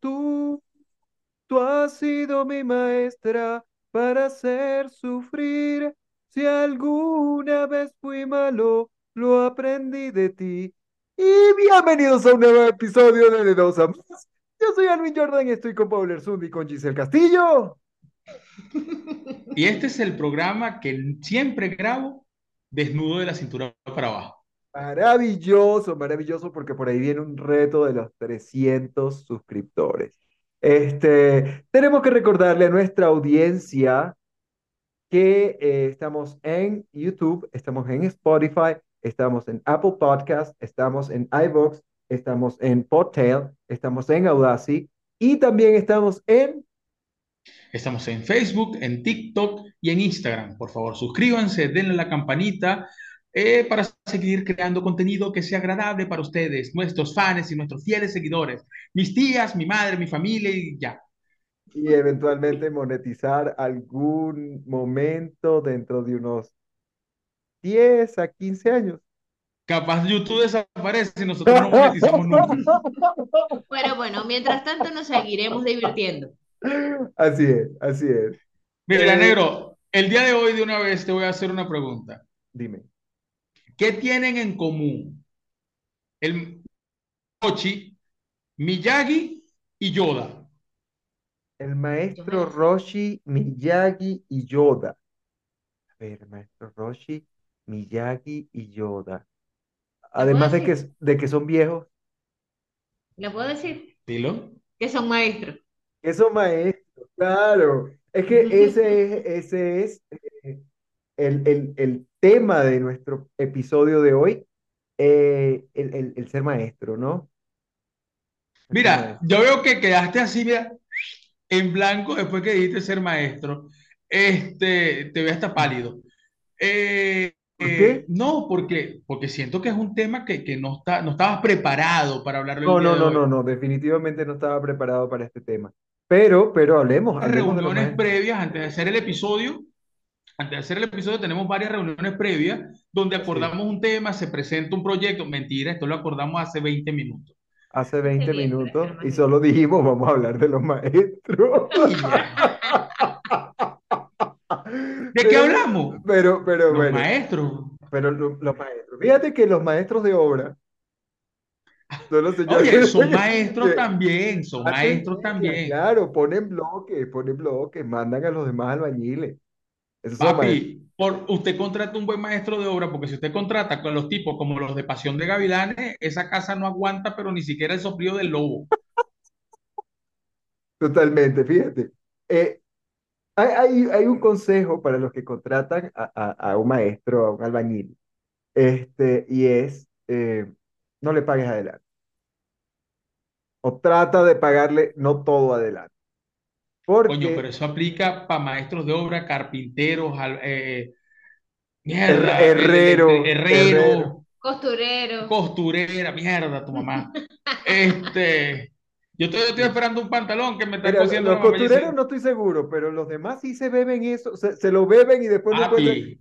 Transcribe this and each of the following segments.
tú, tú has sido mi maestra para hacer sufrir. Si alguna vez fui malo, lo aprendí de ti. Y bienvenidos a un nuevo episodio de De Dos. Yo soy Alvin Jordan y estoy con Paul Erzundi y con Giselle Castillo. Y este es el programa que siempre grabo desnudo de la cintura para abajo. Maravilloso, maravilloso, porque por ahí viene un reto de los 300 suscriptores. Este, tenemos que recordarle a nuestra audiencia que eh, estamos en YouTube, estamos en Spotify, estamos en Apple Podcast, estamos en iVoox, estamos en Podtail, estamos en Audacity y también estamos en Estamos en Facebook, en TikTok y en Instagram. Por favor, suscríbanse, denle la campanita eh, para seguir creando contenido que sea agradable para ustedes, nuestros fans y nuestros fieles seguidores, mis tías, mi madre, mi familia y ya. y eventualmente monetizar algún momento dentro de unos 10 a 15 años. Capaz YouTube desaparece y nosotros no monetizamos nunca. Pero bueno, mientras tanto nos seguiremos divirtiendo. Así es, así es. Mira, Eh, negro, el día de hoy de una vez te voy a hacer una pregunta. Dime. ¿Qué tienen en común el Rochi, Miyagi y Yoda? El maestro Roshi, Miyagi y Yoda. A ver, maestro Roshi, Miyagi y Yoda. Además de que, de que son viejos, ¿Lo puedo decir? Dilo. Que son maestros. que son maestros, claro. Es que ese es, ese es el, el- el tema de nuestro episodio de hoy, eh, el, el- ser maestro, ¿no? Mira, maestro. yo veo que quedaste así, mira, en blanco después que dijiste ser maestro. Este, te veo hasta pálido. Eh, ¿Por eh, qué? no, porque, porque siento que es un tema que, que no está, no estabas preparado para hablarlo No, no, no, no, no, definitivamente no estaba preparado para este tema. Pero, pero hablemos, hablemos reuniones previas antes de hacer el episodio. Antes de hacer el episodio tenemos varias reuniones previas donde Sí. acordamos un tema, se presenta un proyecto. Mentira, esto lo acordamos hace 20 minutos. Hace Este 20 miércoles, minutos y solo dijimos, vamos a hablar de los maestros. ¿De qué hablamos? pero, pero Los bueno, maestros. pero lo- los maestros. Fíjate que los maestros de obra son los señores Oye, son maestros que también, son maestros también. claro, ponen bloques, ponen bloques, mandan a los demás albañiles. Esos. Papi, por, usted contrata un buen maestro de obra, porque si usted contrata con los tipos como los de Pasión de Gavilanes, esa casa no aguanta, pero ni siquiera el sofrío del lobo. Totalmente, fíjate. Eh, hay, hay, hay un consejo para los que contratan a, a- a un maestro, a un albañil, este, y es, eh, no le pagues adelante, o trata de pagarle no todo adelante, Coño, porque pero eso aplica para maestros de obra, carpinteros, al- eh, mierda, el- herrero, el- herrero, herrero, Costurero. costurera, mierda, tu mamá. Este, yo estoy, estoy esperando un pantalón que me está Mira, cosiendo los costureros no estoy seguro, pero los demás sí se beben eso, se, se lo beben y después. Papi,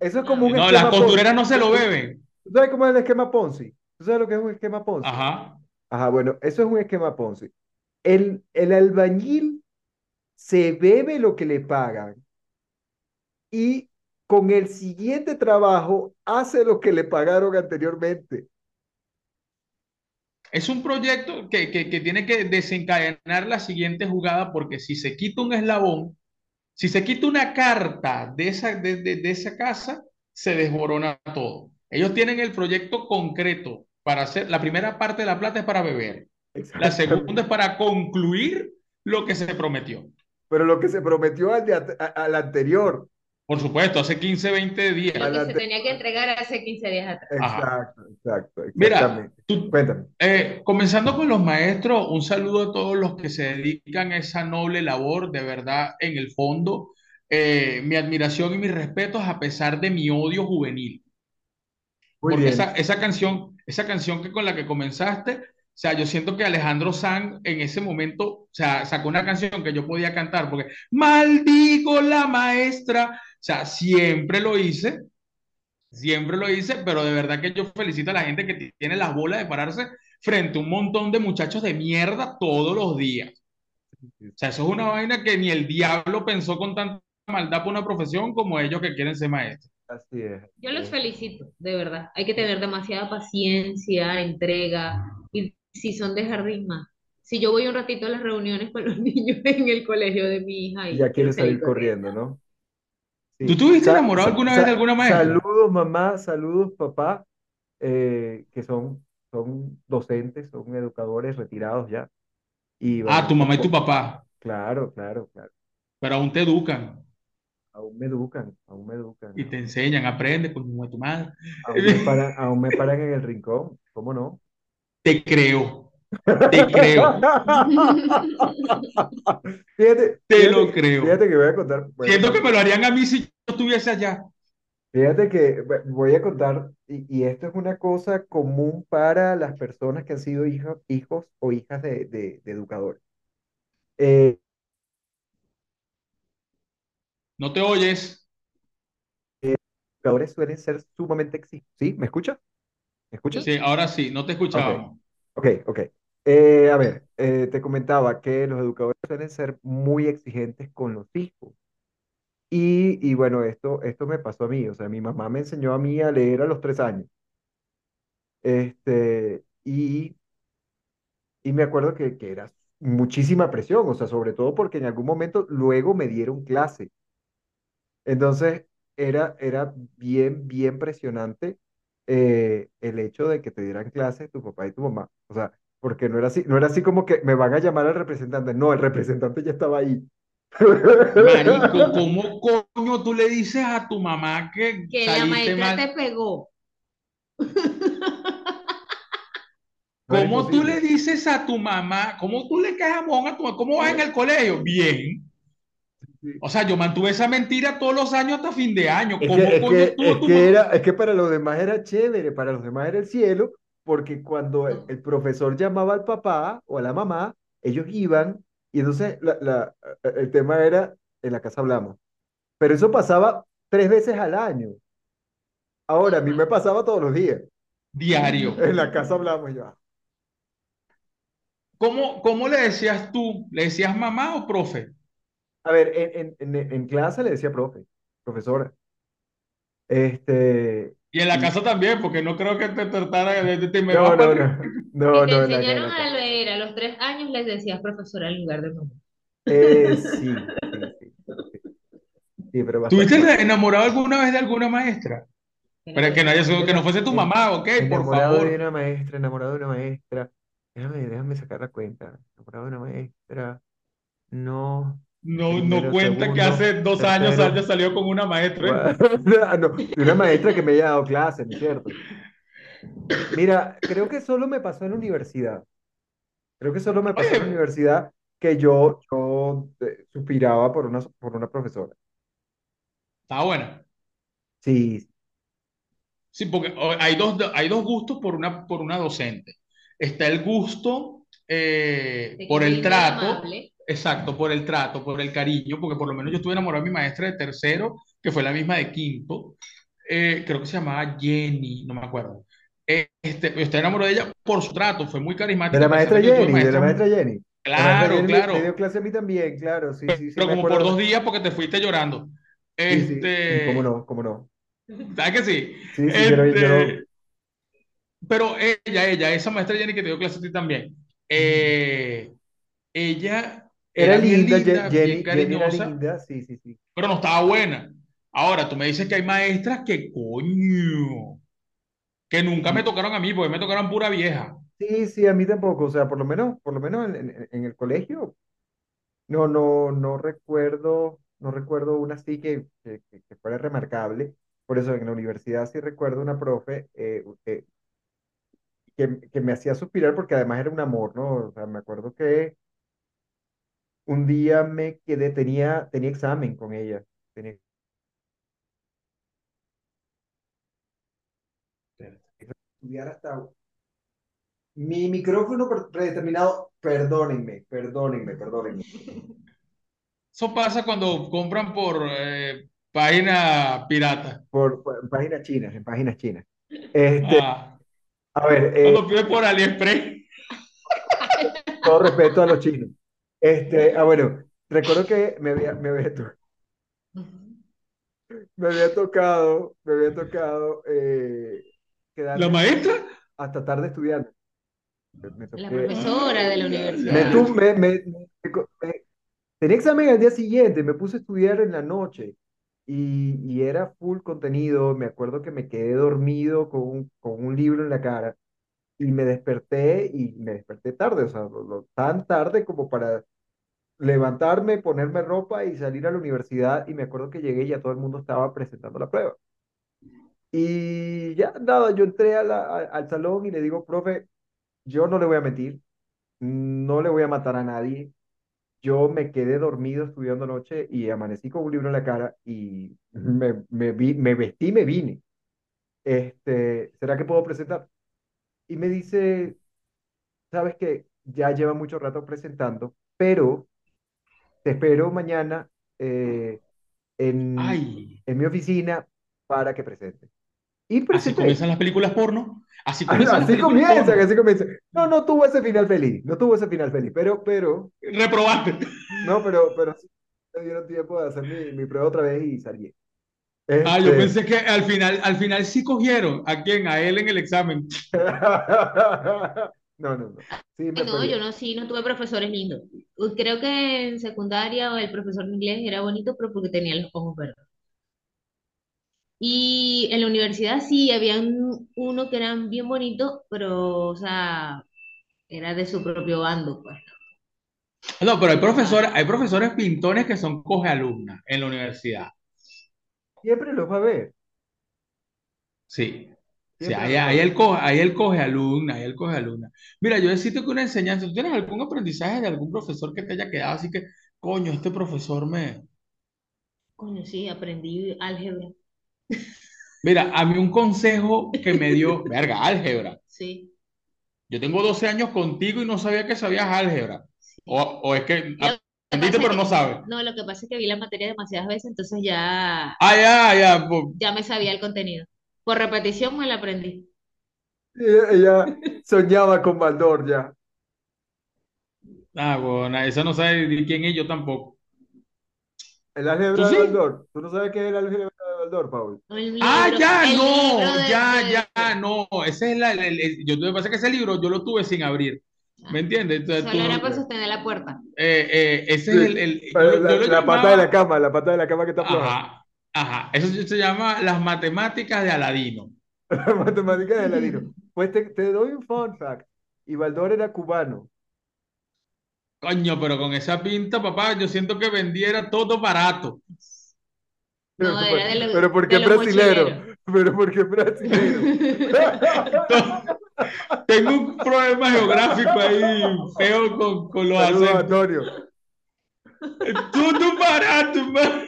Eso es como un no, las esquema Ponzi. costureras no se lo beben. ¿Tú sabes cómo es el esquema Ponzi? ¿Tú sabes lo que es un esquema Ponzi? Ajá. Ajá, bueno, eso es un esquema Ponzi. El, el albañil se bebe lo que le pagan y con el siguiente trabajo hace lo que le pagaron anteriormente. Es un proyecto que, que, que tiene que desencadenar la siguiente jugada porque si se quita un eslabón, si se quita una carta de esa, de, de- de esa casa, se desborona todo. Ellos tienen el proyecto concreto para hacer, la primera parte de la plata es para beber, la segunda es para concluir lo que se prometió. Pero lo que se prometió al, de at- a- al anterior. Por supuesto, hace 15, 20 días. Lo que se tenía que entregar hace 15 días atrás. Ajá. Exacto, exacto, Mira, tú, Cuéntame. Eh, comenzando con los maestros, un saludo a todos los que se dedican a esa noble labor, de verdad, en el fondo, eh, mi admiración y mis respetos a pesar de mi odio juvenil. Muy Porque bien. esa, esa canción, esa canción que con la que comenzaste, o sea, yo siento que Alejandro Sanz en ese momento, o sea, sacó una canción que yo podía cantar, porque maldigo la maestra, o sea, siempre lo hice, siempre lo hice, pero de verdad que yo felicito a la gente que tiene las bolas de pararse frente a un montón de muchachos de mierda todos los días. O sea, eso es una vaina que ni el diablo pensó con tanta maldad por una profesión como ellos que quieren ser maestros. Así es. Yo los felicito, de verdad. Hay que tener demasiada paciencia, entrega, si son de jardín más. Si yo voy un ratito a las reuniones con los niños en el colegio de mi hija y Ya quiero quieres salir corriendo, ¿no? ¿Tú Sí. Sa- enamorado alguna vez de alguna maestra? saludos, mamá, saludos, papá, eh, que son, son docentes, son educadores retirados ya. Y Ah, tu mamá y tu papá, claro, claro, claro. pero aún te educan Aún me educan, aún me educan. y te enseñan, aprende con tu tu madre. Aún me paran, aún me paran en el rincón, ¿cómo no? Te creo, te creo, Fíjate, te fíjate, lo creo. fíjate que voy a contar, a Siento que me lo harían a mí si yo estuviese allá. fíjate que voy a contar, y, y esto es una cosa común para las personas que han sido hijos o hijas de, de- de educadores. Eh, No te oyes. educadores suelen ser sumamente exigentes. ¿Sí? ¿Me escuchas? ¿Me escuchas? Sí, ahora sí, no te escuchábamos. Ok, ok. Eh, a ver, eh, te comentaba que los educadores suelen ser muy exigentes con los hijos. Y, y bueno, esto, esto me pasó a mí. O sea, mi mamá me enseñó a mí a leer a los tres años. Este, y, y me acuerdo que, que era muchísima presión, o sea, sobre todo porque en algún momento luego me dieron clase. Entonces, era, era bien, bien presionante eh, el hecho de que te dieran clases tu papá y tu mamá. O sea, porque no era así, no era así como que me van a llamar al representante. No, el representante ya estaba ahí. Marico, ¿cómo coño tú le dices a tu mamá que Que la maestra mal? te pegó. No ¿Cómo tú le dices a tu mamá? ¿Cómo tú le caes a tu mamá? ¿Cómo vas en el colegio? Bien. O sea, yo mantuve esa mentira todos los años hasta fin de año. Es ¿Cómo que, es coño que, es que era, es que para los demás era chévere, para los demás era el cielo, porque cuando el, el profesor llamaba al papá o a la mamá, ellos iban, y entonces la, la- el tema era, en la casa hablamos, pero eso pasaba tres veces al año. Ahora, a mí me pasaba todos los días, Diario. en la casa hablamos ya. ¿Cómo, cómo le decías tú? ¿Le decías mamá o profe? A ver, en, en, en, en clase le decía profe, profesora, este, Y en la casa también, porque no creo que te tratara de, me no, no, para no, no, te enseñaron la a leer a los tres años, les decías profesora en lugar de mamá. Eh, sí, sí, sí, pero ¿Tuviste enamorado alguna vez de alguna maestra? Pero que no haya sido, que no fuese tu mamá, ok, por enamorado de favor. una maestra, enamorado de una maestra. Déjame, déjame sacar la cuenta. Enamorado de una maestra. No. No, no cuenta que hace dos años haya salido con una maestra. no, una maestra que me haya dado clase, ¿no es cierto? Mira, creo que solo me pasó en la universidad. Creo que solo me pasó en la universidad que yo, yo eh, suspiraba por una, por una profesora. está buena. Sí, Sí, porque hay dos, hay dos gustos por una, por una docente. Está el gusto eh, por el trato, amable. Exacto, por el trato, por el cariño, porque por lo menos yo estuve enamorado de mi maestra de tercero, que fue la misma de quinto. Eh, creo que se llamaba Jenny, no me acuerdo. Eh, Este, yo estoy enamorado de ella por su trato, fue muy de carismática, la maestra de yo tuve Jenny, de la maestra Jenny. La maestra Claro, Jenny me, dio claro, clase a mí también, claro, sí, sí, sí, pero como por dos días porque te fuiste llorando. Sí, sí, cómo Este, no, cómo no. ¿sabes que sí? Sí, sí, yo no, yo Este, pero ella, ella, esa maestra Jenny que te dio clase a ti también, eh, ella Era era bien linda, linda, bien Jenny, era cariñosa, linda, sí, sí, sí. pero no estaba buena. Ahora, tú me dices que hay maestras que coño, que nunca me tocaron a mí, porque me tocaron pura vieja. Sí, sí, a mí tampoco, o sea, por lo menos, por lo menos en, en- en el colegio, no, no, no recuerdo, no recuerdo una así que, que, que- que fuera remarcable. Por eso en la universidad sí recuerdo una profe eh, eh, que, que me hacía suspirar porque además era un amor, ¿no? O sea, me acuerdo que un día me quedé, tenía, tenía examen con ella, tenía estudiar hasta mi micrófono pre- predeterminado, perdónenme, perdónenme, perdónenme. Eso pasa cuando compran por, eh, página pirata. por, por- en páginas chinas, en páginas chinas. Este, Ah, a ver, eh, lo pides por AliExpress. todo respeto a los chinos. Este, ah, bueno, recuerdo que me había, me había, to- me había tocado, me había tocado eh, ¿La maestra? hasta tarde estudiando. Me, La profesora de la Ah, universidad. me ya. tu- me- me- me co- me- tenía examen al día siguiente, me puse a estudiar en la noche y, y era full contenido. Me acuerdo que me quedé dormido con un, con un libro en la cara y me desperté y me desperté tarde, o sea, lo- lo- tan tarde como para levantarme, ponerme ropa y salir a la universidad y me acuerdo que llegué y ya todo el mundo estaba presentando la prueba. Y ya nada, yo entré a la- a- al salón y le digo, profe, yo no le voy a mentir, no le voy a matar a nadie. Yo me quedé dormido estudiando anoche y amanecí con un libro en la cara y me, me, vi- me vestí me vine. Este, ¿será que puedo presentar? Y me dice, sabes que ya lleva mucho rato presentando, pero te espero mañana eh, en, Ay, en mi oficina para que presente. Y así presenté. comienzan las películas porno. Así Ah, comienzan Así películas comienza, porno. así comienza. No, no tuvo ese final feliz, no tuvo ese final feliz, pero, pero, Reprobaste. no, pero, pero sí me dieron tiempo de hacer mi, mi prueba otra vez y salí. Ah, yo Este, pensé que al final, al final sí cogieron a quién, a él en el examen. no, no, no. Sí, me No, fue yo no, sí, no tuve profesores lindos. Creo que en secundaria el profesor de inglés era bonito, pero porque tenía los ojos verdes. Y en la universidad sí, había un- uno que eran bien bonitos, pero, o sea, era de su propio bando, pues. No, pero hay profesores, hay profesores pintones que son coge alumnas en la universidad. Siempre los va a ver, Sí. Sí, ahí, ahí él coge, ahí él coge alumna, ahí él coge alumna. Mira, yo necesito que una enseñanza, ¿tú tienes algún aprendizaje de algún profesor que te haya quedado así que, coño, este profesor me... coño, sí, aprendí álgebra. Mira, a mí un consejo que me dio, verga, álgebra. Sí. Yo tengo 12 años contigo y no sabía que sabías álgebra. O, o es que aprendiste pero que, no sabes. no, lo que pasa es que vi la materia demasiadas veces, entonces ya, Ah, ya, ya. pues, ya me sabía el contenido. Por repetición me la aprendí. Ella soñaba con Baldor ya. Ah, bueno, esa no sabe ni quién es, yo tampoco. El ¿Tú álgebra de sí? Baldor. ¿Tú no sabes qué es el álgebra de Baldor, Paul? Ah, ya, no, de, ya, de- ya, no. Ese es la, el- el- el- yo, que pasa que ese libro yo lo tuve sin abrir. ¿Me Ah, entiendes? Entonces, solo era para sostener la puerta. eh, eh, ese es el, el- yo, yo la, la pata de la cama, la pata de la cama que está floja. Ajá, eso se llama las matemáticas de Aladino. La matemática de ladino. Pues te, te doy un fun fact. Y Baldor era cubano. Coño, pero con esa pinta, papá, yo siento que vendiera todo barato. Pero, No, por- era de, los- pero ¿por qué brasilero? mochileros. Pero ¿por qué brasilero? Tengo un problema geográfico ahí feo con, con los Saludos. Antonio. Todo barato, man.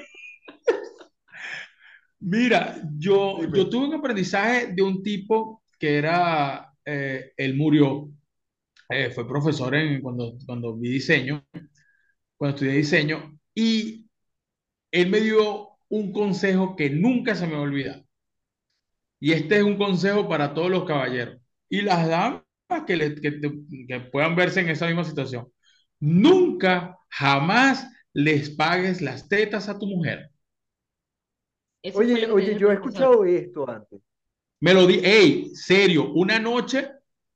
Mira, yo, Dime. yo tuve un aprendizaje de un tipo que era, eh, él murió, eh, fue profesor en, cuando, cuando vi diseño, cuando estudié diseño, y él me dio un consejo que nunca se me va a olvidar. Y este es un consejo para todos los caballeros y las damas que, le- que te- que puedan verse en esa misma situación. Nunca, jamás les pagues las tetas a tu mujer. Eso Oye, oye, yo he escuchado esto antes. Me lo di, hey, serio, una noche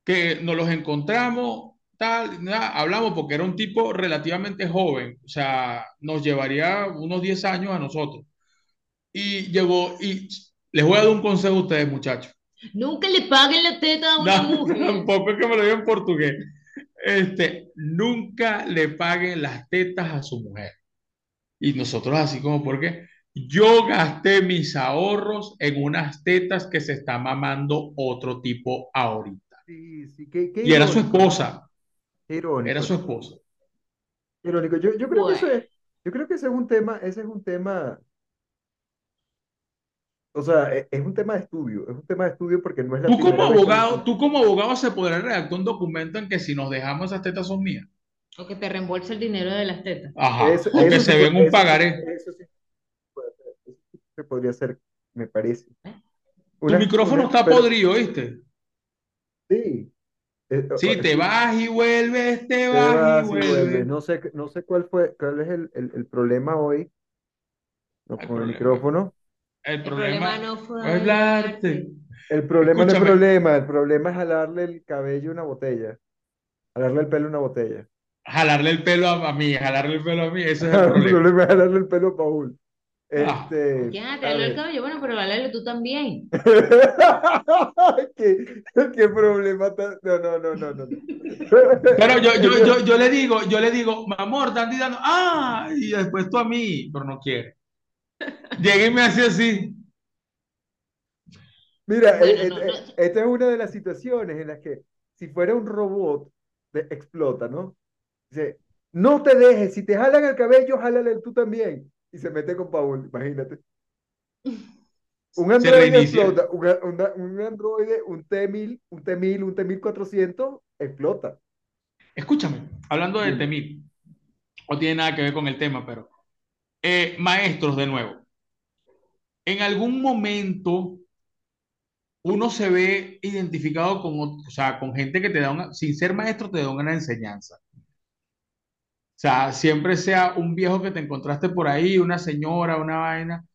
que nos los encontramos, tal, nada, hablamos porque era un tipo relativamente joven, o sea, nos llevaría unos 10 años a nosotros. Y llegó, y les voy a dar un consejo a ustedes, muchachos. Nunca le paguen la teta a una No, mujer. tampoco es que me lo diga en portugués. Este, nunca le paguen las tetas a su mujer. Y nosotros así como, porque yo gasté mis ahorros en unas tetas que se está mamando otro tipo ahorita. Sí, sí, qué, qué Y era su esposa, irónico, era su esposa. irónico. Yo, yo creo que eso es, yo creo que ese es un tema, ese es un tema, o sea, e- es, un tema de estudio, es un tema de estudio porque no es la Tú como que abogado, tú como abogado se podrá redactar un documento en que si nos dejamos esas tetas son mías. o que te reembolse el dinero de las tetas. Ajá. Eso, O que eso se puede- ven un pagaré. eso sí puede ser, eso sí que podría ser, me parece. Tu Una, micrófono una, está pero podrido, ¿viste? sí, eh, Sí, o- te vas y vuelves, te te vas y vas y vuelves. No sé, no sé cuál fue, cuál es el, el, el problema hoy no, El con el problema, micrófono. el El problema problema no fue hablarte. El problema no es Escúchame, problema, el problema es jalarle el cabello a una botella, jalarle el pelo a una botella. jalarle el pelo a, a mí, jalarle el pelo a mí, ese es el El problema. problema es jalarle el pelo a Paul. Ah, Este, Ya, el ver. cabello, bueno, pero válalo tú también. ¿Qué, qué problema tan... No, no, no, no, no. no. pero yo, yo, yo, yo le digo, yo le digo, mi amor, están dando, ah, y después tú a mí, pero no quiere. Llegué y me hace así. Mira, Bueno, eh, no, eh, no. eh, esta es una de las situaciones en las que si fuera un robot, explota, ¿no? Dice, no te dejes, si te jalan el cabello, jálale tú también. Y se mete con Paul, imagínate. Un androide explota, un, una- un androide, un T-1000, un T-1000, un T-1400, explota. Escúchame, hablando de Dime. Temil, no tiene nada que ver con el tema, pero eh, maestros de nuevo. En algún momento uno se ve identificado con, o sea, con gente que te da una, sin ser maestro, te da una enseñanza. Sea, siempre sea un viejo que te encontraste por ahí, una señora, una vaina,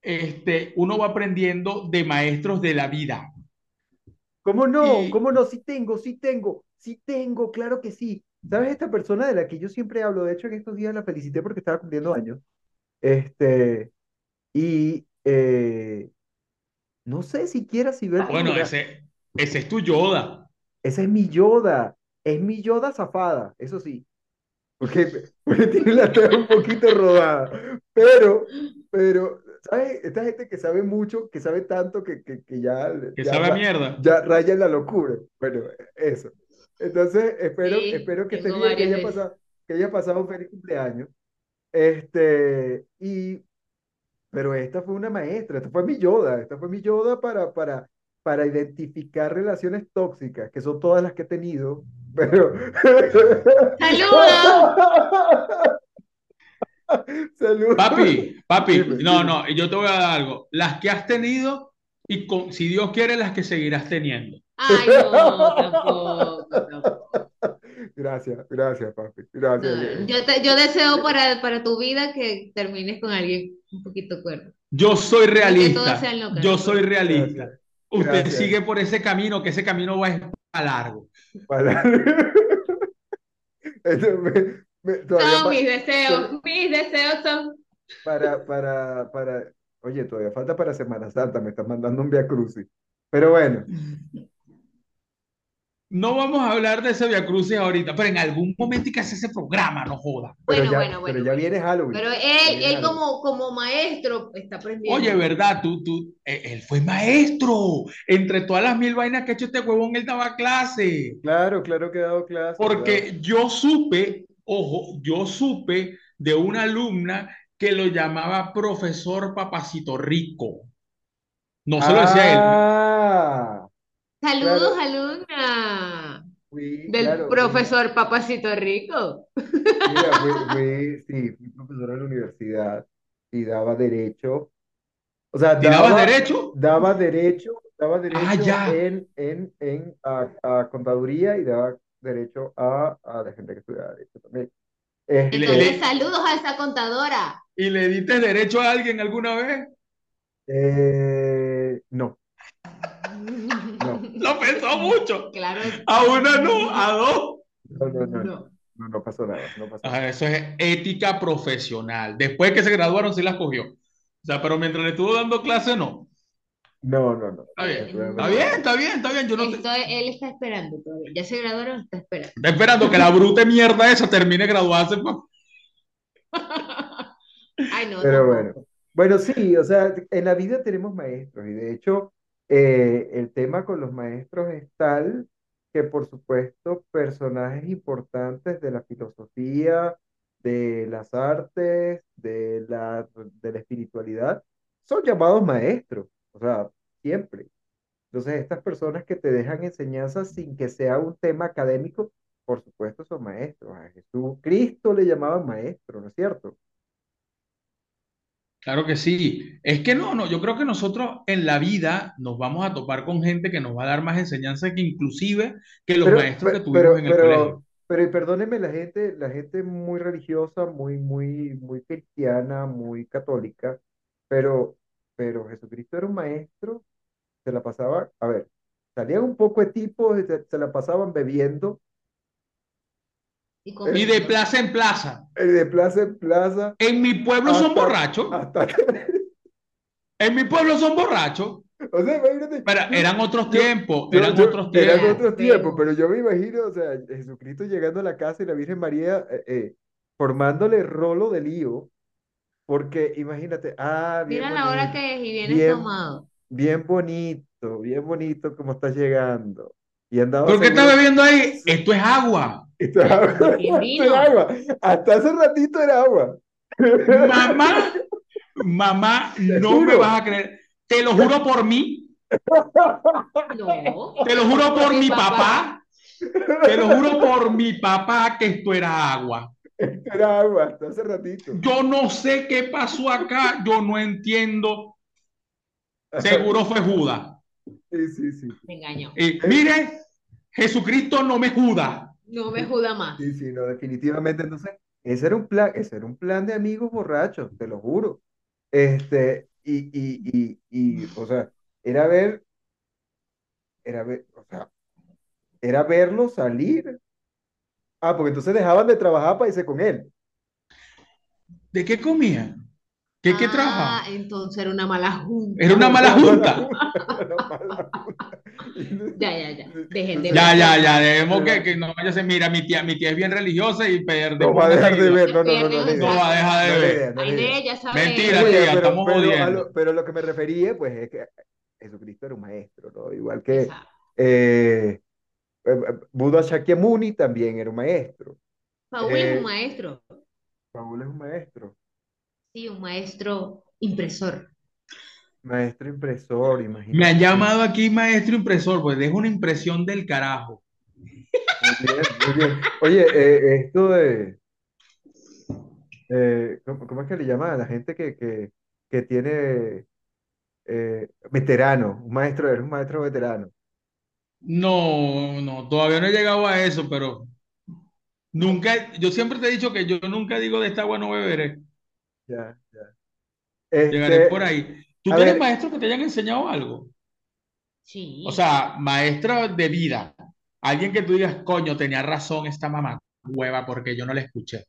este, uno va aprendiendo de maestros de la vida. ¿Cómo no? Y ¿Cómo no? Sí tengo, sí tengo, sí tengo, claro que sí. ¿Sabes esta persona de la que yo siempre hablo? De hecho, en estos días la felicité porque estaba cumpliendo años. Este, y eh, no sé siquiera si ver ah, bueno, ese, ese es tu Yoda. Esa es mi Yoda. Es mi Yoda zafada, eso sí. Porque, porque tiene la cara un poquito rodada. Pero, pero, ¿sabes? Esta gente que sabe mucho, que sabe tanto, que, que, que ya, Que ya, sabe a ra- mierda. ya raya en la locura. Bueno, eso. Entonces, espero, Sí, espero que esté bien, que haya pasado, que haya pasado un feliz cumpleaños. Este, y, pero esta fue una maestra, esta fue mi Yoda, esta fue mi Yoda para, para, para identificar relaciones tóxicas, que son todas las que he tenido, pero... ¡Saludos! Saludos. Papi, papi, Dime, no, dime. no, yo te voy a dar algo. Las que has tenido y con, si Dios quiere, las que seguirás teniendo. Ay, no, tampoco, tampoco. Gracias, gracias, papi. No, Gracias. yo, te- yo deseo para, para tu vida que termines con alguien un poquito cuerdo. Yo soy realista. sean locas, Yo soy realista. Gracias. Usted Gracias. sigue por ese camino, que ese camino va a largo. Para... Me- me- todavía Son mis deseos, mis deseos son. para, para, para... Oye, todavía falta para Semana Santa, me estás mandando un Via Crucis. Pero bueno, No vamos a hablar de ese Via Crucis ahorita, pero en algún momento hay que hacer ese programa, no joda. pero Bueno, ya, bueno, pero bueno, ya bueno. viene Halloween. Pero ya él, él como, como maestro está aprendiendo. Oye, ¿verdad? Tú, tú, eh, él fue maestro. Entre todas las mil vainas que ha hecho este huevón, él daba clase. Claro, claro que he dado clases, claro. Porque yo supe, ojo, yo supe de una alumna que lo llamaba profesor Papacito Rico. No se lo decía él. Saludos, claro. alumna fui, del claro, fui- profesor Papacito Rico. Mira, fui, fui- sí, fui profesor en la universidad y daba derecho. O sea, ¿Y dabas daba, derecho? daba derecho, daba Ah, derecho ya. en, en, en a, a contaduría y daba derecho a, a la gente que estudiaba derecho también. Entonces, le- saludos a esa contadora. ¿y le diste derecho a alguien alguna vez? Eh, no, Lo pensó mucho. Claro, A una no, a dos. no, no, no, no, no. pasó nada, no pasó Ah, nada. eso es ética profesional. Después que se graduaron, sí las cogió. O sea, pero mientras le estuvo dando clase, no. No, no, no. Está bien, está bien, está bien, está bien. Yo no te- Esto, él está esperando todavía. Ya se graduaron, está esperando. Está esperando que la bruta mierda esa termine de graduarse. pa- Ay, no, Pero tampoco. bueno, bueno, sí, o sea, en la vida tenemos maestros y de hecho eh, el tema con los maestros es tal que por supuesto personajes importantes de la filosofía, de las artes, de la, de la espiritualidad, son llamados maestros, o sea, siempre. Entonces, estas personas que te dejan enseñanzas sin que sea un tema académico, por supuesto son maestros. A Jesús, Cristo le llamaban maestro, ¿no es cierto? Claro que sí. Es que no, no, yo creo que nosotros en la vida nos vamos a topar con gente que nos va a dar más enseñanza que inclusive que los Pero, maestros que tuvimos pero, en el colegio. pero, pero, y perdónenme la gente, la gente muy religiosa, muy, muy, muy cristiana, muy católica, pero, pero Jesucristo era un maestro, se la pasaba, a ver, salían un poco de tipos, se, se la pasaban bebiendo, Y Y de plaza en plaza. eh, de plaza en plaza, En mi pueblo son hasta, borrachos. hasta En mi pueblo son borrachos. o sea, imagínate, Pero eran otros yo, tiempos, yo, eran yo, otros eran tiempos. otros tiempos, Pero, yo me imagino, o sea, Jesucristo llegando a la casa y la Virgen María eh, eh, formándole rolo de lío, porque imagínate, ah, bien mira la hora bonito, que es y vienes bien, tomado. bien bonito, bien bonito como estás llegando. Y andaba ¿Por qué está seguro, bebiendo ahí? Esto es agua. Esto agua, es agua, hasta hace ratito era agua. Mamá, mamá, no me vas a creer. Te lo juro por mí, No, te lo juro por mi papá. papá, te lo juro por mi papá que esto era agua. Esto era agua, hasta hace ratito. Yo no sé qué pasó acá, yo no entiendo. Seguro fue Judas. Sí, sí, sí. Me engañó. Y Eh, mire, Jesucristo no me juda. No me juda más. Sí, sí, no, definitivamente. Entonces, ese era un plan, ese era un plan de amigos borrachos, te lo juro. Este, y, y, y, y, o sea, era ver, era ver, o sea, era verlo salir. Ah, porque entonces dejaban de trabajar para irse con él. ¿De qué comían? ¿Qué, qué Ah, trabajaba? entonces era una mala junta. Era una mala junta. junta, una mala junta. Ya, ya, ya. Dejen de Ya, ver ya, cosas. ya, debemos que, que no vaya a ser, mira, mi tía, mi tía es bien religiosa y no perdemos va a dejar de ver, no, no, no, no, No va a dejar No de ver. no. Mentira, tía, pero, estamos jodiendo. lo, pero lo que me refería, pues, es que Jesucristo era un maestro, ¿no? Igual que eh, eh, Buda Shakyamuni también era un maestro. Paul es un Eh, maestro. Paul es un maestro. Sí, un maestro impresor. Maestro impresor, Me han imagínate. Llamado aquí maestro impresor, pues dejo una impresión del carajo. Muy bien, muy bien. Oye, eh, esto de, eh, ¿cómo, cómo es que le llaman a la gente que, que, que tiene eh, veterano? Un maestro, eres un maestro veterano. No, no, todavía no he llegado a eso, pero nunca, yo siempre te he dicho que yo nunca digo de esta agua no beberé. Ya, ya. Llegaré por Este, ahí. ¿Tú a tienes ver, maestros que te hayan enseñado algo? O Sí. sea, maestra de vida. Alguien que tú digas, coño, tenía razón esta mamá hueva porque yo no la escuché.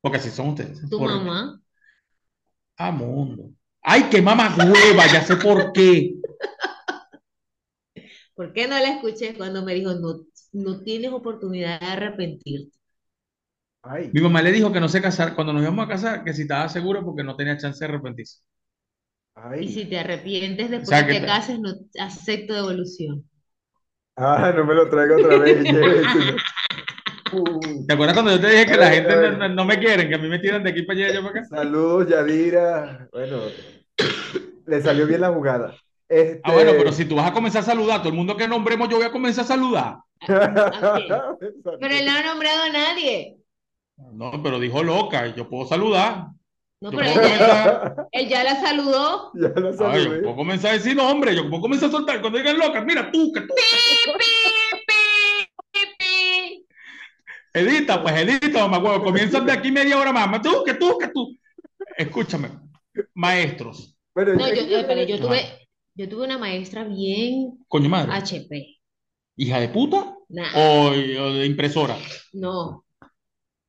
Porque así son ustedes. Tu Por mamá. ah, mundo. Ay, qué mamá hueva, ya sé por qué. ¿Por qué no la escuché cuando me dijo, no, no tienes oportunidad de arrepentirte? ay, Mi mamá le dijo que no se casara, cuando nos íbamos a casar, que si estaba seguro porque no tenía chance de arrepentirse. Y si te arrepientes O después sea, que te te- cases, no acepto devolución. Ah, no me lo traiga otra vez. ¿Te acuerdas cuando yo te dije que la gente no, me quieren, que a mí me tiran de aquí para allá y yo para acá? Saludos, Yadira. Bueno, le salió bien la jugada. Ah, bueno, pero Este. si tú vas a comenzar a saludar, todo el mundo que nombremos, yo voy a comenzar a saludar. Pero él no ha nombrado a nadie. No, pero dijo loca, y yo puedo saludar. No, Yo pero él ya, comenzar, él ya la saludó. Ya la ay, yo saludé. puedo comenzar a decir nombre, yo puedo comenzar a soltar cuando digan loca, mira tú, que tú. Edita, pues edita, mamá huevo, comienzas de aquí media hora más, tú, que tú, que tú. Escúchame, maestros, No, yo, espera, yo Ajá. tuve, yo tuve una maestra bien coño madre, HP. hija de puta Nah, o, o de impresora, no,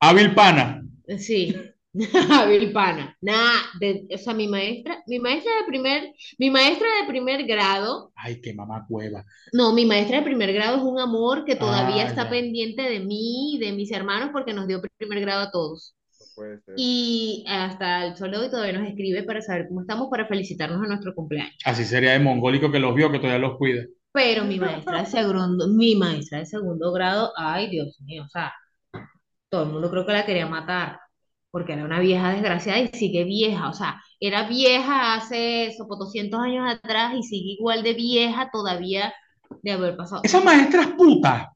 hábil pana. sí, hábil pana. Nah, de- o sea, mi maestra, mi maestra de primer, mi maestra de primer grado, Ay, qué mamá cueva. no, mi maestra de primer grado es un amor que todavía Ah, está ya. pendiente de mí y de mis hermanos porque nos dio primer grado a todos. No puede ser. Y hasta el sol de hoy todavía nos escribe para saber cómo estamos, para felicitarnos a nuestro cumpleaños. Así sería de mongólico que los vio, que todavía los cuida. Pero mi maestra de segundo, mi maestra de segundo grado, ay Dios mío, o sea, todo el mundo creo que la quería matar, porque era una vieja desgraciada y sigue vieja, o sea, era vieja hace sopo 200 años atrás y sigue igual de vieja todavía de haber pasado. Esas maestras putas,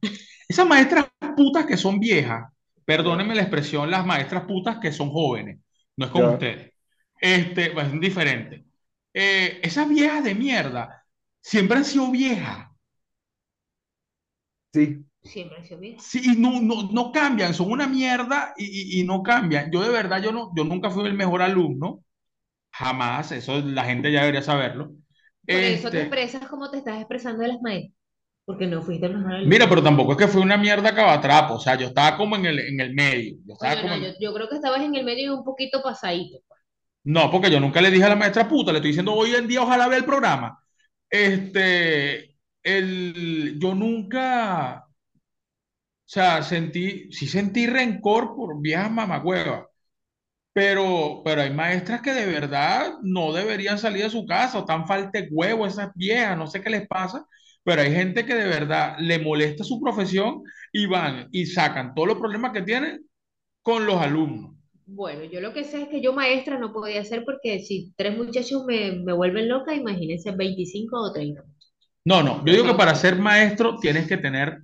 esas maestras putas que son viejas, perdónenme la expresión, las maestras putas que son jóvenes, no es Ya. ustedes. Este, pues es diferente. Eh, esas viejas de mierda siempre han sido viejas. Sí, Siempre ha sido bien. Sí, no, no, no cambian, son una mierda y, y- y no cambian. Yo de verdad, yo, no, yo nunca fui el mejor alumno, jamás, eso la gente ya debería saberlo. Por eso te Este, expresas como te estás expresando de las maestras, porque no fuiste el mejor mira, alumno. pero tampoco es que fue una mierda cabatrapo, o sea, yo estaba como en el, en el medio, yo estaba Oye, como no, yo, en- yo creo que estabas en el medio y un poquito pasadito. pues. No, porque yo nunca le dije a la maestra puta, le estoy diciendo hoy en día ojalá vea el programa. Este, el, yo nunca, sea, sentí, sí sentí rencor por viejas mamagüevas. Pero, pero hay maestras que de verdad no deberían salir de su casa, o están falta de huevo esas viejas, no sé qué les pasa, pero hay gente que de verdad le molesta su profesión y van y sacan todos los problemas que tienen con los alumnos. Bueno, yo lo que sé es que yo maestra no podía ser porque si tres muchachos me, me vuelven loca, imagínense 25 o 30. No, no, yo digo que para ser maestro tienes que tener,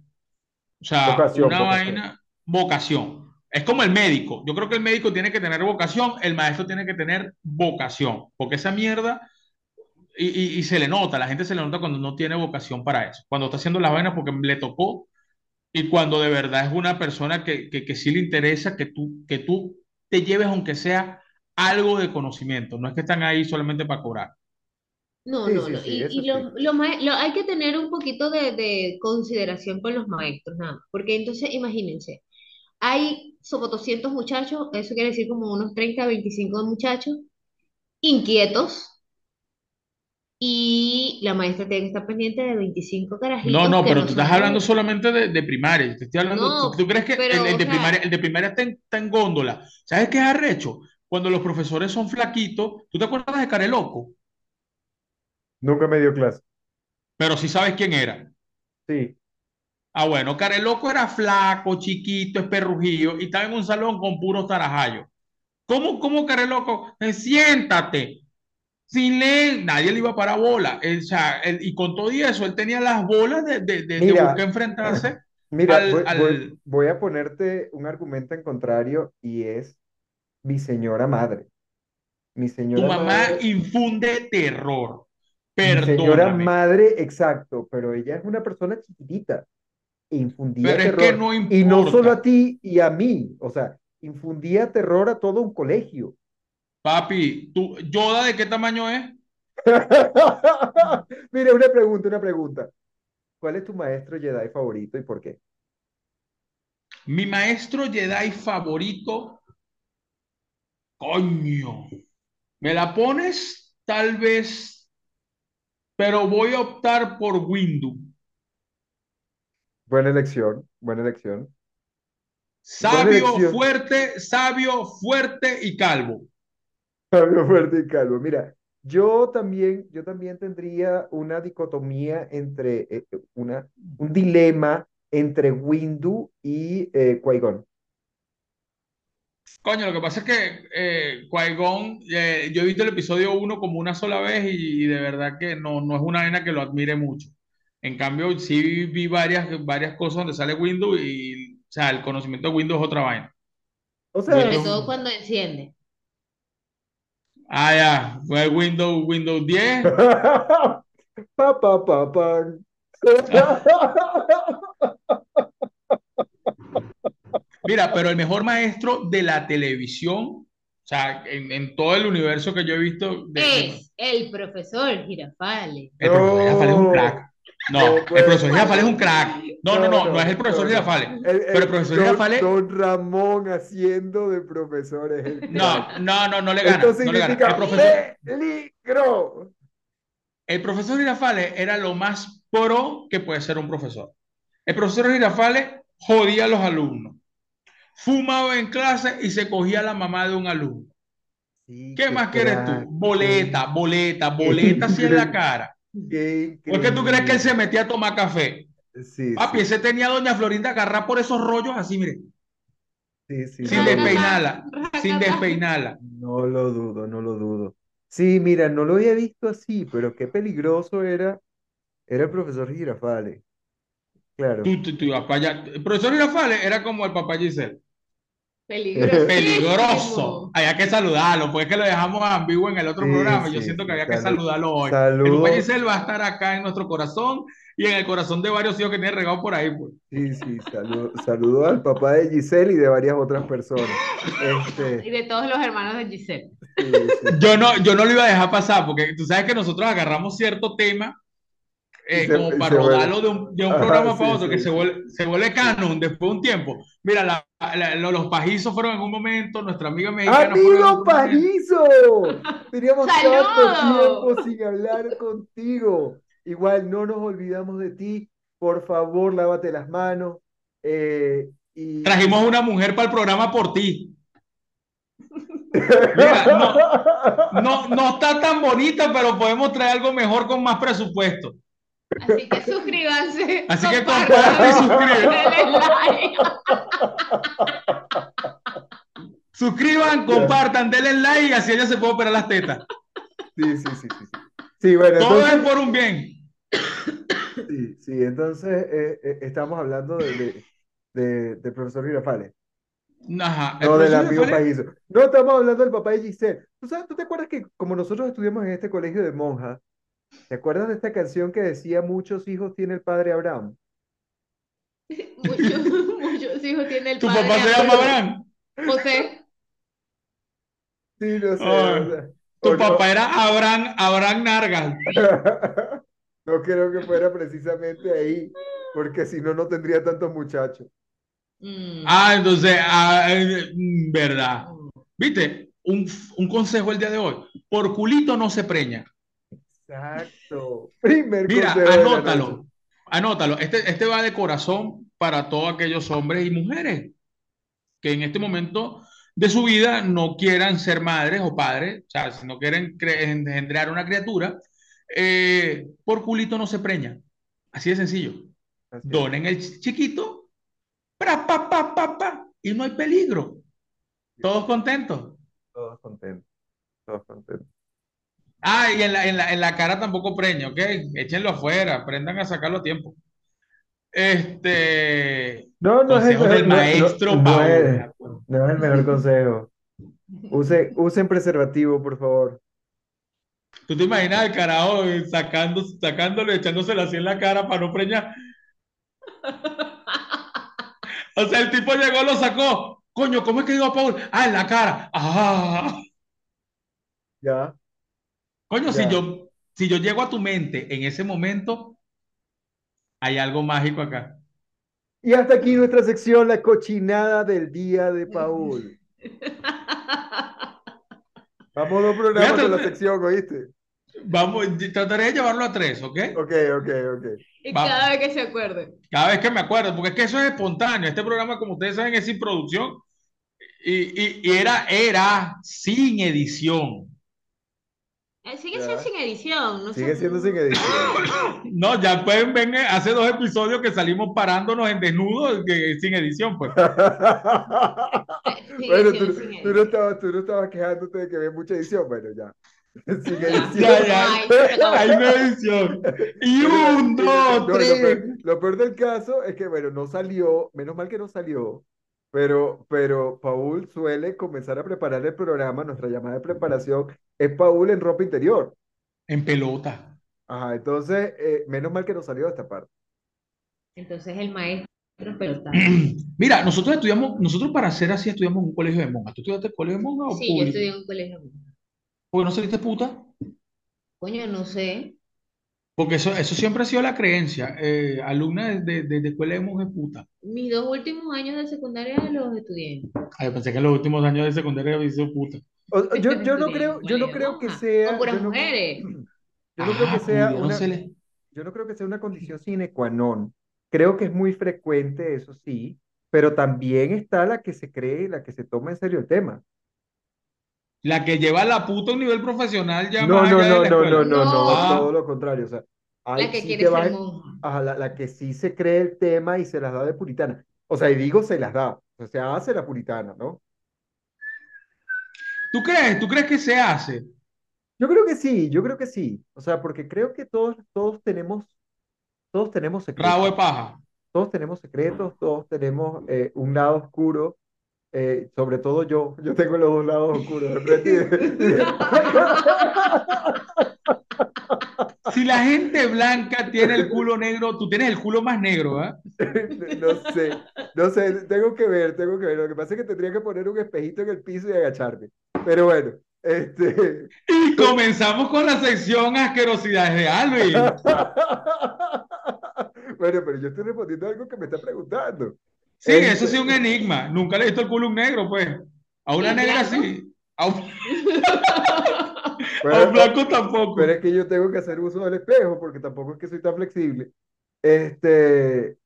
o sea, vocación, una vocación. vaina, vocación. Es como el médico. Yo creo que el médico tiene que tener vocación, el maestro tiene que tener vocación, porque esa mierda Y, y- y se le nota, la gente se le nota cuando no tiene vocación para eso, cuando está haciendo las vainas porque le tocó y cuando de verdad es una persona que, que, que sí le interesa que tú, que tú te lleves aunque sea algo de conocimiento, no es que están ahí solamente para cobrar. No, Sí, no, sí, no. sí, Y, eso y lo, sí. lo lo- hay que tener un poquito de, de consideración con los maestros, nada más. Porque entonces, imagínense, hay como 200 muchachos, eso quiere decir como unos 30, 25 muchachos inquietos, y la maestra tiene que estar pendiente de 25 No, carajitos no, que pero no tú estás hablando solamente de, de primaria, te estoy hablando, ¿tú, No, tú crees que el, pero, el o de primaria, sea, el de primaria está en, está en góndola? ¿Sabes qué es arrecho? Cuando los profesores son flaquitos, ¿tú te acuerdas de Careloco? Nunca me dio clase. Pero sí sabes quién era. Sí. Ah, bueno, Careloco era flaco, chiquito, esperrujillo y estaba en un salón con puros tarajayos. ¿Cómo, cómo Careloco? Eh, siéntate. Sin leer, nadie le iba a parar bola. O sea, y con todo eso, él tenía las bolas de, de, de, de buscar enfrentarse mira, al, voy, voy, al... voy a ponerte un argumento en contrario y es mi señora madre. Mi Tu señora mamá madre, infunde terror. Mi señora Perdóname. madre, exacto, pero ella es una persona chiquitita e infundía Pero es que terror. Y no solo a ti y a mí, o sea, infundía terror a todo un colegio. Papi, ¿tú, Yoda de qué tamaño es? Mira, una pregunta, una pregunta. ¿Cuál es tu maestro Jedi favorito y por qué? Mi maestro Jedi favorito, coño. ¿Me la pones? Tal vez, pero voy a optar por Windu. Buena elección, buena elección. Buena Sabio, elección. fuerte, sabio, fuerte y calvo. Fabio Fuerte y Calvo. Mira, yo también, yo también tendría una dicotomía entre, eh, eh, una, un dilema entre Windu y eh, Qui-Gon. Coño, lo que pasa es que eh, Qui-Gon, eh, yo he visto el episodio 1 como una sola vez y, y de verdad que no, no es una vaina que lo admire mucho. En cambio, sí vi varias, varias cosas donde sale Windows y, o sea, el conocimiento de Windows es otra vaina. O sea, sobre todo cuando enciende. ah, ya, fue Windows, Windows 10. pa, pa, pa, pan. Mira, pero el mejor maestro de la televisión, o sea, en, en todo el universo que yo he visto, de, de- Es el profesor Girafales. el profesor Girafales es un crack. No, No, no el profesor. Girafales es un crack. No, no, no, no es el profesor no, no. Girafales. El, Pero el profesor don, Girafales, don Ramón haciendo de profesor es el no, no, no, no le gana, Esto no le gana. El significa profesor, peligro. el profesor Girafales era lo más pro que puede ser un profesor. El profesor Girafales jodía a los alumnos, fumaba en clase y se cogía la mamá de un alumno. Sí, ¿Qué qué más quieres tú? Boleta, boleta, boleta así en la cara. qué ¿Por qué tú crees que él se metía a tomar café? Sí, Papi, sí, ese tenía a doña Florinda agarrar por esos rollos así, mire, sí, sí, sin no lo dudo. despeinarla, sin despeinarla. No lo dudo, no lo dudo. Sí, mira, no lo había visto así, pero qué peligroso era, era el profesor Girafales. Claro. Tú, tú, tú, papá, ya- El profesor Girafales era como el papá Giselle. Peligrosísimo. Peligroso. Había que saludarlo, porque es que lo dejamos ambiguo en el otro Sí, programa. y Yo siento que había que salud- saludarlo hoy. El Saludos. papá Giselle va a estar acá en nuestro corazón y en el corazón de varios hijos que tiene regado por ahí, pues. Sí, sí, saludo, saludo al papá de Giselle y de varias otras personas. Y Este, de todos los hermanos de Giselle. sí, sí. Yo no, yo no lo iba a dejar pasar, porque tú sabes que nosotros agarramos cierto tema eh, se- como para se rodarlo de un, de un Ajá, programa sí, para otro, que sí, se vuelve, se vuelve canon después de un tiempo. Mira, la- la- lo- los pajizos fueron en un momento, nuestra amiga mexicana ¡Amigo. Pajizo! Teníamos tanto tiempo sin hablar contigo. Igual no nos olvidamos de ti. Por favor, lávate las manos. eh, y... Trajimos una mujer para el programa por ti. Mira, No, no está tan bonita, pero podemos traer algo mejor con más presupuesto. Así que suscríbanse. Así que compartan, y suscriban. Suscriban, compartan, denle like y así ella se puede operar las tetas. Sí, sí, sí, sí. Sí, bueno, Todo es por un bien. sí, sí, entonces eh, eh, estamos hablando de, de, profesor Girafales. Ajá. No, del amigo pajizo. No, estamos hablando del papá de Giselle. ¿Tú sabes, tú te acuerdas que como nosotros estudiamos en este colegio de monjas, ¿te acuerdas de esta canción que decía muchos hijos tiene el padre Abraham? Muchos, muchos hijos tiene el Tu padre papá se llama Abraham. José. Sí, no sé. Ay, o sea, Tu o no. papá era Abraham, Abraham Nargas. No creo que fuera precisamente ahí, porque si no, no tendría tantos muchachos. Mm. Ah, entonces, ah, eh, mm, verdad. ¿Viste? Un, un consejo el día de hoy. Por culito no se preña. Exacto. Primer Mira, anótalo. Anótalo. Este, este va de corazón para todos aquellos hombres y mujeres que en este momento de su vida no quieran ser madres o padres, o sea, si no quieren engendrar una criatura, eh, por culito no se preña. Así de sencillo. Así. Donen el ch- chiquito, pra, pa, pa, pa, pa, y no hay peligro. Todos contentos. Todos contentos. Todos contentos. Ah, y en la, en la, en la cara tampoco preña, ¿ok? Échenlo afuera, aprendan a sacarlo a tiempo. Este, No, no es el del no- no- maestro no es, Paul. no es el mejor consejo. Use- usen preservativo, por favor. ¿Tú te imaginas al carajo sacando, sacándolo, echándoselo así en la cara para no preñar? O sea, el tipo llegó, lo sacó. Coño, ¿cómo es que digo Paul? Ah, en la cara. Ah. Ya. Coño, si yo, si yo llego a tu mente en ese momento, hay algo mágico acá. Y hasta aquí nuestra sección, la cochinada del día de Paul. Vamos dos programas Fíjate, con la sección, ¿oíste? Vamos, trataré de llevarlo a tres, ¿ok? Ok, ok, ok. Y Vamos. cada vez que se acuerde. Cada vez que me acuerdo, porque es que eso es espontáneo. Este programa, como ustedes saben, es sin producción y, y- y era, era sin edición. Eh, Sigue siendo sin edición. No Sigue sé- siendo sin edición. No, ya pueden ver, eh, hace dos episodios que salimos parándonos en desnudo, que- sin edición, pues. Sigue Bueno, tú, no estabas, tú no estabas quejándote de que había mucha edición. Bueno, ya. Sin edición. Ya. Hay una edición. Y un, No, dos, lo tres. peor, lo peor del caso es que, bueno, no salió, menos mal que no salió, pero, pero Paul suele comenzar a preparar el programa, nuestra llamada de preparación es Paul en ropa interior. En pelota. Ajá, entonces, eh, menos mal que no salió esta parte. Entonces el maestro es pelotado. Mira, nosotros estudiamos, nosotros para ser así estudiamos en un colegio de monjas. ¿Tú estudiaste en colegio de monjas o Sí, yo público? estudié en un colegio. ¿Por qué no saliste puta? Coño, no sé. Porque eso, eso siempre ha sido la creencia. Eh, alumna de, de, de- de escuela de monjas puta. Mis dos últimos años de secundaria los estudié. Ay, pensé que los últimos años de secundaria había sido puta. O- o- yo, yo no creo, yo no creo que monja, sea, Con puras yo no, mujeres. yo no creo que Ah, sea una, yo no creo que sea una condición sine qua non. Creo que es muy frecuente, eso sí, pero también está la que se cree, la que se toma en serio el tema. La que lleva la puta a un nivel profesional ya No, más no, allá de no, la no, no, no, no, Ah. todo lo contrario. O sea, hay La que sí quiere ser ajá, la, la que sí se cree el tema y se las da de puritana. O sea, y digo se las da, o sea, se hace la puritana, ¿no? ¿Tú crees? ¿Tú crees que se hace? Yo creo que sí, yo creo que sí. O sea, porque creo que todos, todos tenemos, todos tenemos Rabo de secretos. paja. Todos tenemos secretos, todos tenemos eh, un lado oscuro. Eh, sobre todo yo, yo tengo los dos lados oscuros Si la gente blanca tiene el culo negro, tú tienes el culo más negro, ¿ah? No sé, no sé, tengo que ver, tengo que ver. Lo que pasa es que tendría que poner un espejito en el piso y agacharme. Pero bueno, este. Y comenzamos con la sección asquerosidades de Alvin. Bueno, pero yo estoy respondiendo a algo que me está preguntando. Sí, eso sí es un enigma. Nunca le he visto el culo a un negro, pues. A una ¿Y negra blanco? sí. A un, a un blanco tampoco. Pero es que yo tengo que hacer uso del espejo porque tampoco es que soy tan flexible. Este.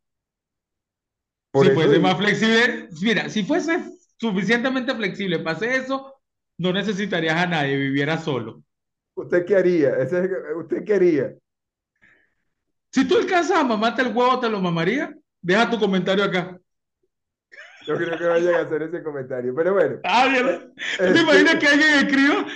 Por Si fuese digo- más flexible, mira, si fuese suficientemente flexible para hacer eso, no necesitarías a nadie, viviera solo. ¿Usted qué haría? ¿Usted qué haría? Si tú alcanzas a mamarte el huevo, ¿te lo mamaría? Deja tu comentario acá. No creo que vayan a hacer ese comentario. Pero bueno. Ah. ¿Tú este- te imaginas que alguien escriba?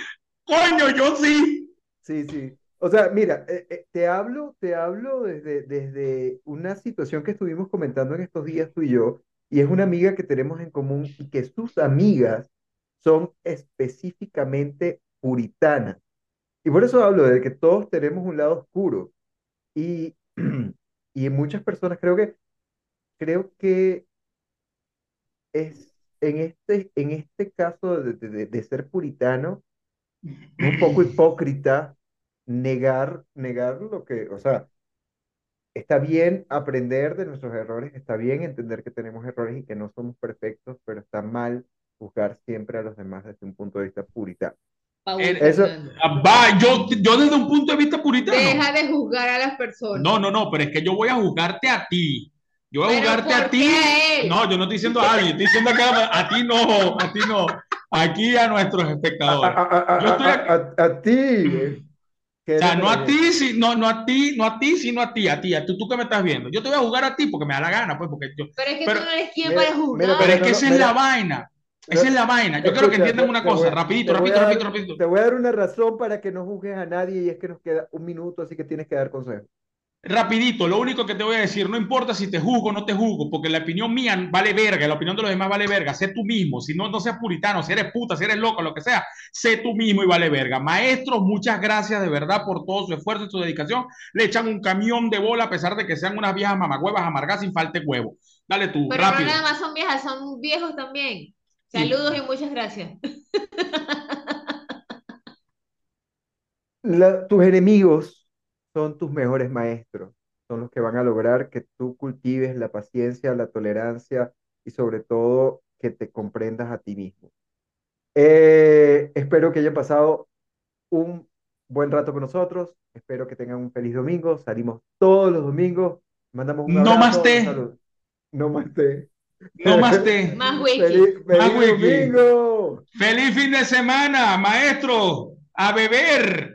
Coño, yo sí. Sí, sí. O sea, mira, eh, eh, te hablo, te hablo desde, desde una situación que estuvimos comentando en estos días tú y yo, y es una amiga que tenemos en común y que sus amigas son específicamente puritanas. Y por eso hablo de que todos tenemos un lado oscuro. Y, y muchas personas creo que, creo que es en este, en este caso de, de- de ser puritano, un poco hipócrita negar, negar lo que, o sea, está bien aprender de nuestros errores, está bien entender que tenemos errores y que no somos perfectos, pero está mal juzgar siempre a los demás desde un punto de vista puritano. Paul Eso- Fernando. Ah, Va, yo, yo desde un punto de vista puritano. Deja de juzgar a las personas. No, no, no, pero es que yo voy a juzgarte a ti. Yo voy a Pero juzgarte a ¿por ti. a? No, yo no estoy diciendo a alguien, estoy diciendo acá, a ti no, a ti no. Aquí a nuestros A, espectadores. a- a- a- Yo estoy a- a- a ti, O sea, no a ti, si- no, no a ti, no a ti, sino a ti, a ti, a tú, tú que me estás viendo. Yo te voy a jugar a ti porque me da la gana, pues, porque yo. Pero es que Pero- tú no eres quien Mira, para juzgar. mira, Pero es no, que no, esa es mira. la vaina. Esa es la vaina. Yo quiero que entiendan una cosa, a- rapidito, te voy rapidito, a rapidito, dar- rapidito. Te voy a dar una razón para que no juzgues a nadie y es que nos queda un minuto, así que tienes que dar consejos. Rapidito, lo único que te voy a decir, no importa si te juzgo o no te juzgo, porque la opinión mía vale verga, la opinión de los demás vale verga, sé tú mismo, si no, no seas puritano, si eres puta, si eres loco, lo que sea, sé tú mismo y vale verga. Maestros, muchas gracias de verdad por todo su esfuerzo y su dedicación, le echan un camión de bola a pesar de que sean unas viejas mamagüevas amargas sin falta de huevo. Dale tú, Pero no rápido. nada más son viejas, son viejos también. Saludos y muchas gracias. La- tus enemigos son tus mejores maestros, son los que van a lograr que tú cultives la paciencia, la tolerancia y sobre todo que te comprendas a ti mismo. Eh, espero que hayan pasado un buen rato con nosotros, espero que tengan un feliz domingo, salimos todos los domingos, mandamos un No abrazo, más un té. saludo. No más té. No más te. Más wiki. Feliz, Más feliz wiki. domingo. Feliz fin de semana, maestro. A beber.